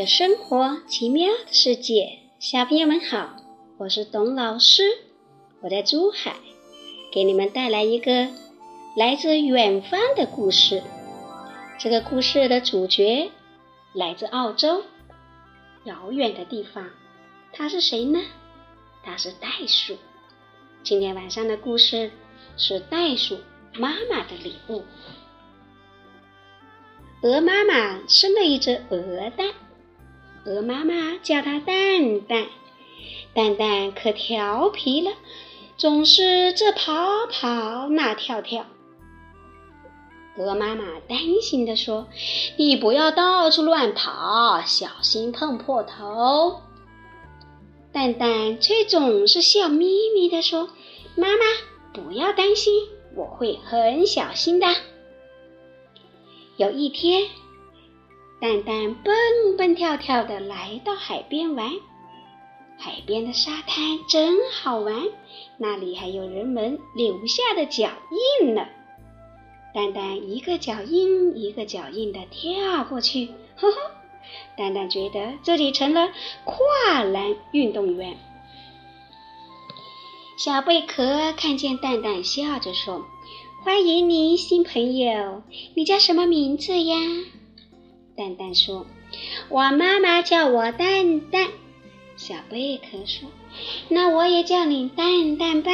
的生活，奇妙的世界，小朋友们好，我是董老师，我在珠海，给你们带来一个来自远方的故事。这个故事的主角来自澳洲，遥远的地方，他是谁呢？他是袋鼠。今天晚上的故事是袋鼠妈妈的礼物。鹅妈妈生了一只鹅蛋。鹅妈妈叫它蛋蛋，蛋蛋可调皮了，总是这跑跑那跳跳。鹅妈妈担心地说：“你不要到处乱跑，小心碰破头。”蛋蛋却总是笑眯眯地说：“妈妈，不要担心，我会很小心的。”有一天。蛋蛋蹦蹦跳跳地来到海边玩，海边的沙滩真好玩，那里还有人们留下的脚印呢。蛋蛋一个脚印一个脚印地跳过去，呵呵，蛋蛋觉得自己成了跨栏运动员。小贝壳看见蛋蛋，笑着说：“欢迎你，新朋友，你叫什么名字呀？”蛋蛋说：“我妈妈叫我蛋蛋。”小贝壳说：“那我也叫你蛋蛋吧。”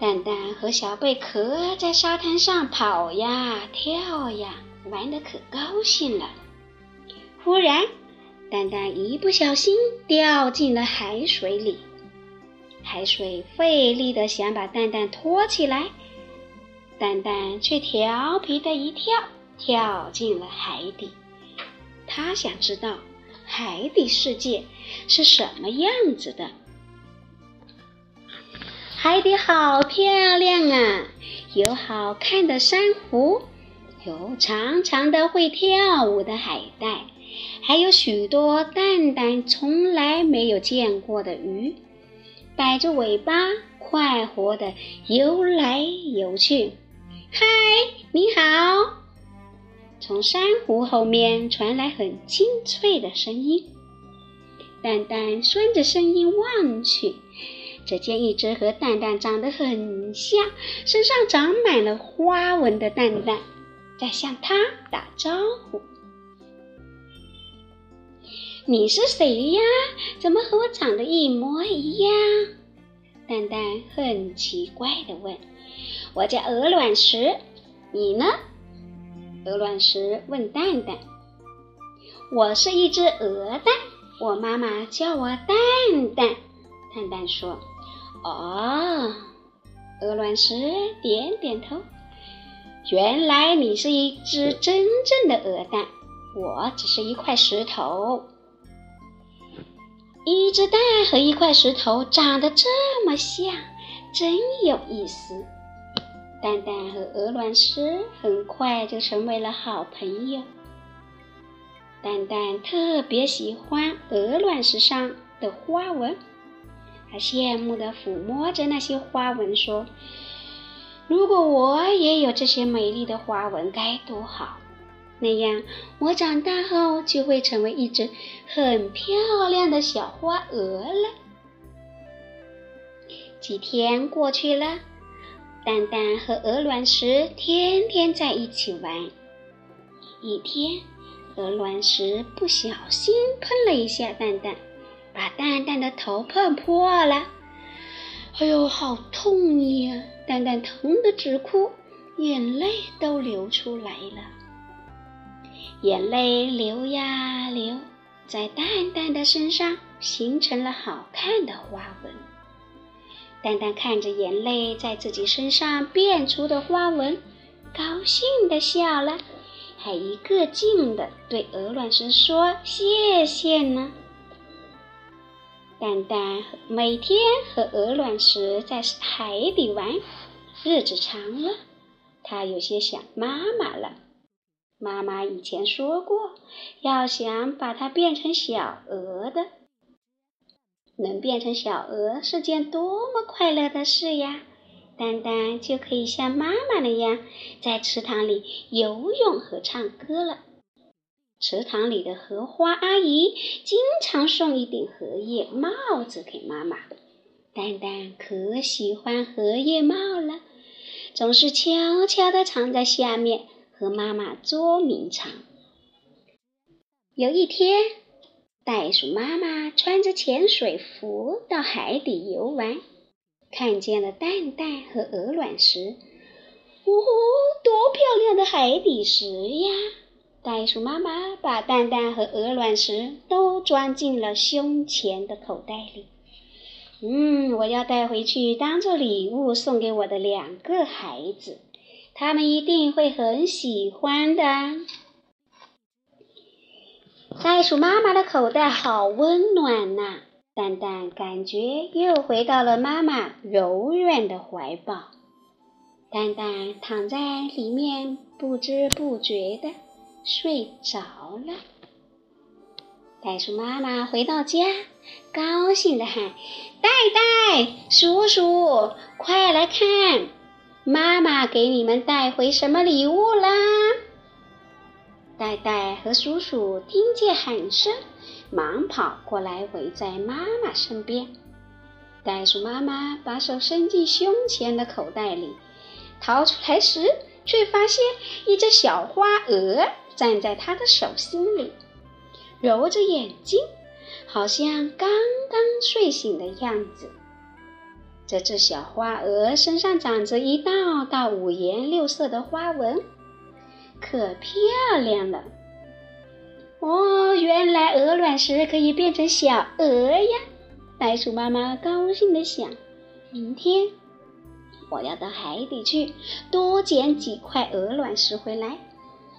蛋蛋和小贝壳在沙滩上跑呀跳呀，玩得可高兴了。忽然，蛋蛋一不小心掉进了海水里，海水费力的想把蛋蛋拖起来，蛋蛋却调皮的一跳。跳进了海底，他想知道海底世界是什么样子的。海底好漂亮啊，有好看的珊瑚，有长长的会跳舞的海带，还有许多蛋蛋从来没有见过的鱼，摆着尾巴，快活的游来游去。嗨，你好。从珊瑚后面传来很清脆的声音，蛋蛋顺着声音望去，只见一只和蛋蛋长得很像、身上长满了花纹的蛋蛋在向它打招呼。你是谁呀？怎么和我长得一模一样？蛋蛋很奇怪地问。我叫鹅卵石，你呢？鹅卵石问蛋蛋：“我是一只鹅蛋，我妈妈叫我蛋蛋。”蛋蛋说：“哦。”鹅卵石点点头：“原来你是一只真正的鹅蛋，我只是一块石头。一只蛋和一块石头长得这么像，真有意思。”蛋蛋和鹅卵石很快就成为了好朋友。蛋蛋特别喜欢鹅卵石上的花纹，他羡慕地抚摸着那些花纹，说：“如果我也有这些美丽的花纹，该多好！那样，我长大后就会成为一只很漂亮的小花鹅了。”几天过去了。蛋蛋和鹅卵石天天在一起玩。一天，鹅卵石不小心碰了一下蛋蛋，把蛋蛋的头碰破了。哎呦，好痛呀！蛋蛋疼得直哭，眼泪都流出来了。眼泪流呀流，在蛋蛋的身上形成了好看的花纹。蛋蛋看着眼泪在自己身上变出的花纹，高兴地笑了，还一个劲地对鹅卵石说谢谢呢。蛋蛋每天和鹅卵石在海底玩，日子长了，他有些想妈妈了。妈妈以前说过，要想把它变成小鹅的。能变成小鹅是件多么快乐的事呀！蛋蛋就可以像妈妈那样在池塘里游泳和唱歌了。池塘里的荷花阿姨经常送一顶荷叶帽子给妈妈。蛋蛋可喜欢荷叶帽了，总是悄悄地藏在下面和妈妈捉迷藏。有一天，袋鼠妈妈穿着潜水服到海底游玩，看见了蛋蛋和鹅卵石。哦，多漂亮的海底石呀！袋鼠妈妈把蛋蛋和鹅卵石都装进了胸前的口袋里。嗯，我要带回去当做礼物送给我的两个孩子，他们一定会很喜欢的。袋鼠妈妈的口袋好温暖呐，蛋蛋感觉又回到了妈妈柔软的怀抱。蛋蛋躺在里面，不知不觉的睡着了。袋鼠妈妈回到家，高兴的喊：“袋袋叔叔，快来看，妈妈给你们带回什么礼物啦！”袋袋和叔叔听见喊声，忙跑过来，围在妈妈身边。袋鼠妈妈把手伸进胸前的口袋里。掏出来时，却发现一只小花鹅站在他的手心里，揉着眼睛，好像刚刚睡醒的样子。这只小花鹅身上长着一道道五颜六色的花纹，可漂亮了。哦，原来鹅卵石可以变成小鹅呀！袋鼠妈妈高兴地想：明天。我要到海底去多捡几块鹅卵石回来，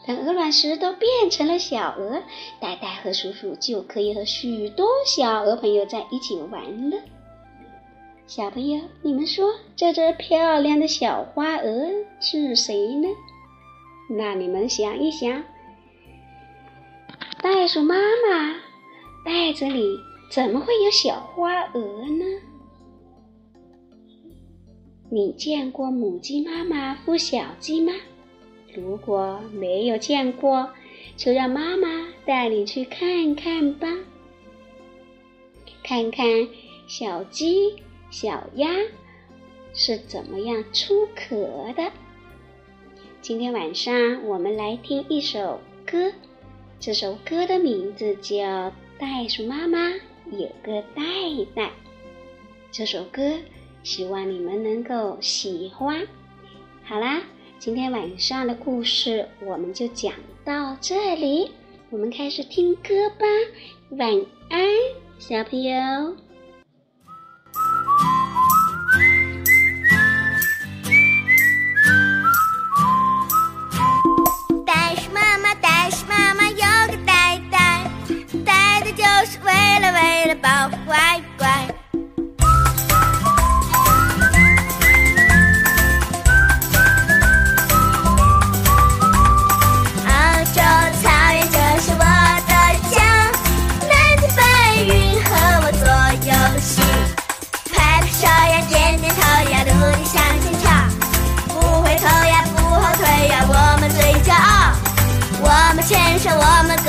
等鹅卵石都变成了小鹅，呆呆和叔叔就可以和许多小鹅朋友在一起玩了。小朋友，你们说这只漂亮的小花鹅是谁呢？那你们想一想，袋鼠妈妈袋子里怎么会有小花鹅呢？你见过母鸡妈妈孵小鸡吗？如果没有见过，就让妈妈带你去看看吧。看看小鸡、小鸭是怎么样出壳的。今天晚上我们来听一首歌，这首歌的名字叫《袋鼠妈妈有个袋袋》。这首歌。希望你们能够喜欢。好啦，今天晚上的故事我们就讲到这里，我们开始听歌吧。晚安，小朋友。是为了为了，宝贝乖乖。澳洲草原，这是我的家。蓝天白云和我做游戏，拍拍手呀，点点头呀，努力向前跳，不回头呀，不后退呀，我们最骄傲，我们牵手，我们。